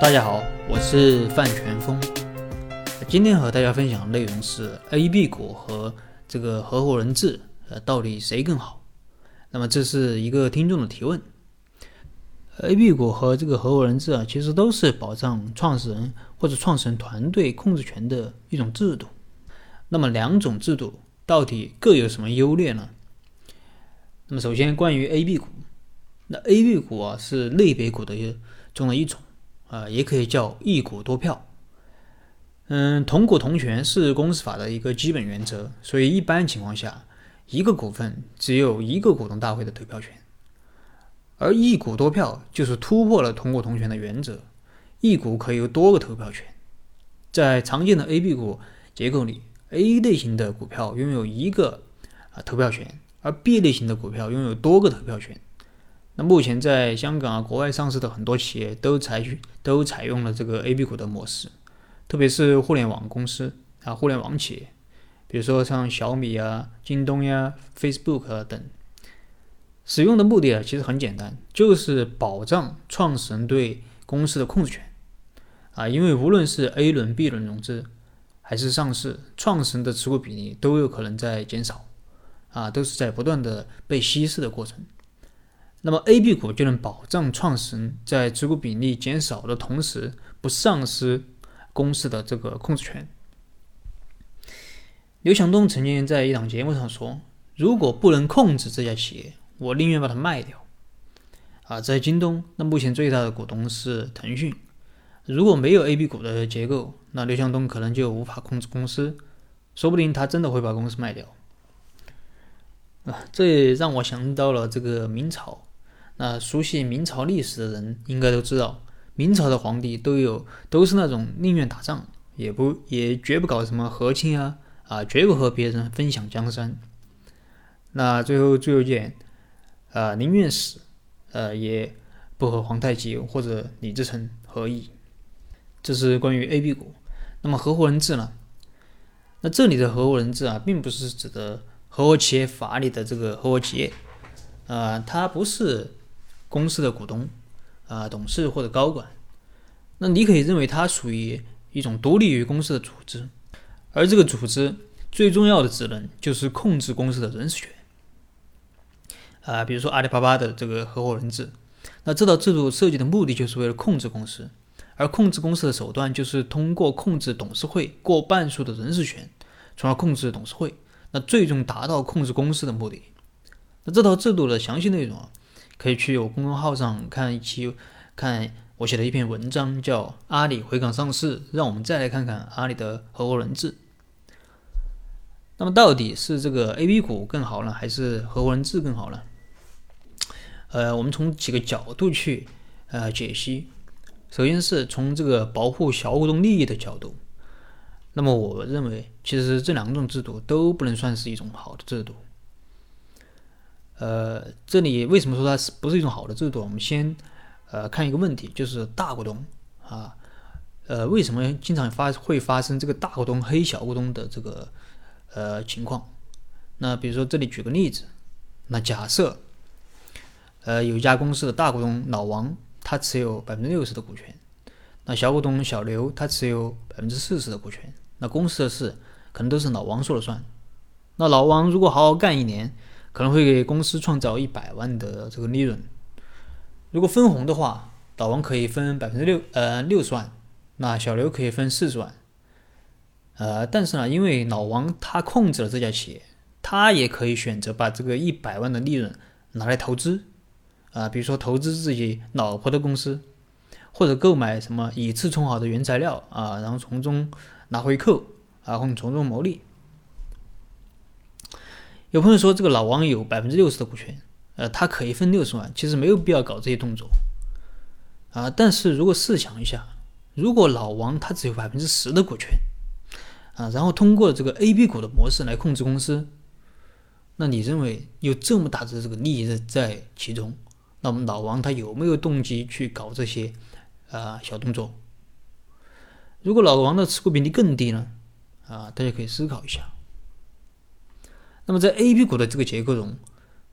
大家好，我是范全峰。今天和大家分享的内容是 A、B 股和这个合伙人制，呃，到底谁更好？那么这是一个听众的提问。A、B 股和这个合伙人制啊，其实都是保障创始人或者创始人团队控制权的一种制度。那么两种制度到底各有什么优劣呢？那么首先关于 A、B 股，那 A、B 股啊是类别股的中的一种。啊，也可以叫一股多票。嗯，同股同权是公司法的一个基本原则，所以一般情况下，一个股份只有一个股东大会的投票权。而一股多票就是突破了同股同权的原则，一股可以有多个投票权。在常见的 A、B 股结构里，A 类型的股票拥有一个啊投票权，而 B 类型的股票拥有多个投票权。那目前在香港啊，国外上市的很多企业都采取都采用了这个 A、B 股的模式，特别是互联网公司啊，互联网企业，比如说像小米啊、京东呀、Facebook 等，使用的目的啊其实很简单，就是保障创始人对公司的控制权。啊，因为无论是 A 轮、B 轮融资还是上市，创始人的持股比例都有可能在减少。啊，都是在不断的被稀释的过程。那么 A、B 股就能保障创始人在持股比例减少的同时，不丧失公司的这个控制权。刘强东曾经在一档节目上说：“如果不能控制这家企业，我宁愿把它卖掉。”啊，在京东，那目前最大的股东是腾讯。如果没有 A、B 股的结构，那刘强东可能就无法控制公司，说不定他真的会把公司卖掉。啊，这也让我想到了这个明朝。那熟悉明朝历史的人应该都知道，明朝的皇帝都有都是那种宁愿打仗，也不也绝不搞什么和亲啊啊，绝不和别人分享江山。那最后最后一件，啊，宁愿死，呃，也不和皇太极或者李自成合议。这是关于 A、B 股。那么合伙人制呢？那这里的合伙人制啊，并不是指的合伙企业法里的这个合伙企业，啊，它不是。公司的股东，啊，董事或者高管，那你可以认为它属于一种独立于公司的组织，而这个组织最重要的职能就是控制公司的人事权，啊，比如说阿里巴巴的这个合伙人制，那这套制度设计的目的就是为了控制公司，而控制公司的手段就是通过控制董事会过半数的人事权，从而控制董事会，那最终达到控制公司的目的。那这套制度的详细内容啊。可以去我公众号上看一期，看我写的一篇文章，叫《阿里回港上市》，让我们再来看看阿里的合伙人制。那么到底是这个 A、B 股更好呢，还是合伙人制更好呢？呃，我们从几个角度去呃解析。首先是从这个保护小股东利益的角度，那么我认为其实这两种制度都不能算是一种好的制度。呃，这里为什么说它是不是一种好的制度？我们先呃看一个问题，就是大股东啊，呃，为什么经常发会发生这个大股东黑小股东的这个呃情况？那比如说这里举个例子，那假设呃有一家公司的大股东老王他持有百分之六十的股权，那小股东小刘他持有百分之四十的股权，那公司的事可能都是老王说了算。那老王如果好好干一年。可能会给公司创造一百万的这个利润。如果分红的话，老王可以分百分之六，呃，六十万，那小刘可以分四十万。呃，但是呢，因为老王他控制了这家企业，他也可以选择把这个一百万的利润拿来投资，啊，比如说投资自己老婆的公司，或者购买什么以次充好的原材料啊，然后从中拿回扣啊，或者从中牟利。有朋友说，这个老王有百分之六十的股权，呃，他可以分六十万，其实没有必要搞这些动作，啊，但是如果试想一下，如果老王他只有百分之十的股权，啊，然后通过这个 A、B 股的模式来控制公司，那你认为有这么大的这个利益在其中，那么老王他有没有动机去搞这些啊小动作？如果老王的持股比例更低呢？啊，大家可以思考一下。那么在 A、B 股的这个结构中，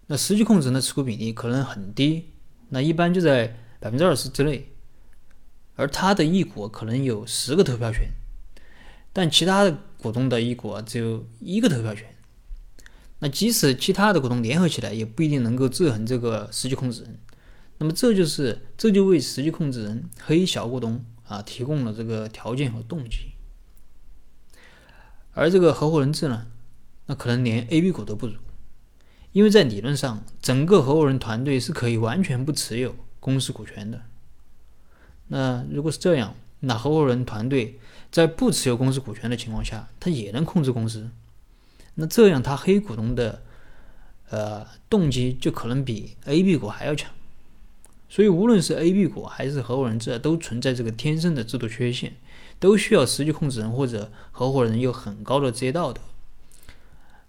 那实际控制人的持股比例可能很低，那一般就在百分之二十之内。而他的一股可能有十个投票权，但其他的股东的一股只有一个投票权。那即使其他的股东联合起来，也不一定能够制衡这个实际控制人。那么这就是这就为实际控制人黑小股东啊提供了这个条件和动机。而这个合伙人制呢，那可能连 A、B 股都不如，因为在理论上，整个合伙人团队是可以完全不持有公司股权的。那如果是这样，那合伙人团队在不持有公司股权的情况下，他也能控制公司。那这样，他黑股东的呃动机就可能比 A、B 股还要强。所以，无论是 A、B 股还是合伙人制，都存在这个天生的制度缺陷。都需要实际控制人或者合伙人有很高的职业道德，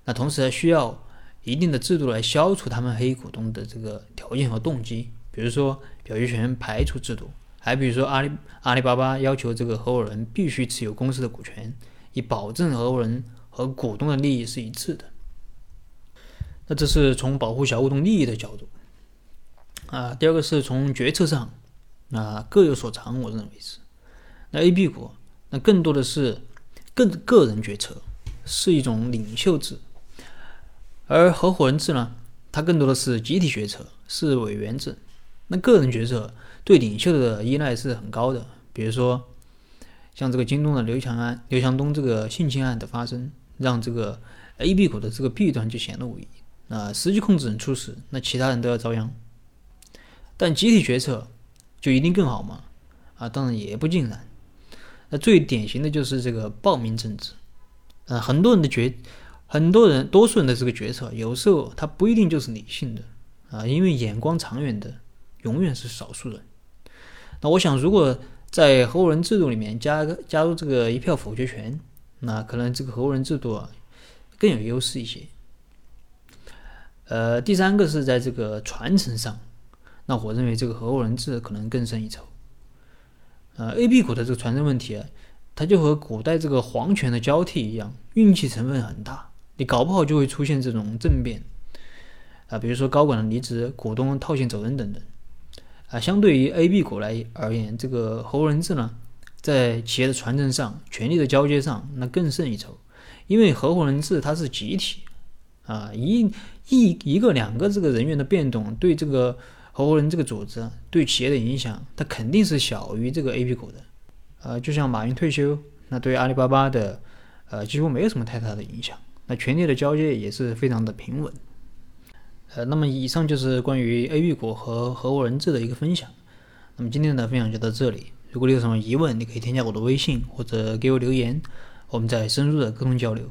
那同时还需要一定的制度来消除他们黑股东的这个条件和动机，比如说表决权排除制度，还比如说阿里阿里巴巴要求这个合伙人必须持有公司的股权，以保证合伙人和股东的利益是一致的。那这是从保护小股东利益的角度啊。第二个是从决策上啊各有所长，我认为是。那 A、B 股。那更多的是更个人决策，是一种领袖制，而合伙人制呢，它更多的是集体决策，是委员制。那个人决策对领袖的依赖是很高的，比如说像这个京东的刘强安、刘强东这个性侵案的发生，让这个 A、B 股的这个弊端就显露无遗。那实际控制人出事，那其他人都要遭殃。但集体决策就一定更好吗？啊，当然也不尽然。那最典型的就是这个报名政治，呃，很多人的决，很多人多数人的这个决策，有时候他不一定就是理性的啊，因为眼光长远的永远是少数人。那我想，如果在合伙人制度里面加加入这个一票否决权，那可能这个合伙人制度啊更有优势一些。呃，第三个是在这个传承上，那我认为这个合伙人制可能更胜一筹。呃，A、B 股的这个传承问题啊，它就和古代这个皇权的交替一样，运气成分很大，你搞不好就会出现这种政变啊，比如说高管的离职、股东套现走人等等啊。相对于 A、B 股来而言，这个合伙人制呢，在企业的传承上、权力的交接上，那更胜一筹，因为合伙人制它是集体啊，一一一个两个这个人员的变动对这个。合伙人这个组织对企业的影响，它肯定是小于这个 A、P 股的。呃，就像马云退休，那对阿里巴巴的，呃，几乎没有什么太大的影响。那权力的交接也是非常的平稳。呃，那么以上就是关于 A、P 股和合伙人制的一个分享。那么今天的分享就到这里。如果你有什么疑问，你可以添加我的微信或者给我留言，我们再深入的沟通交流。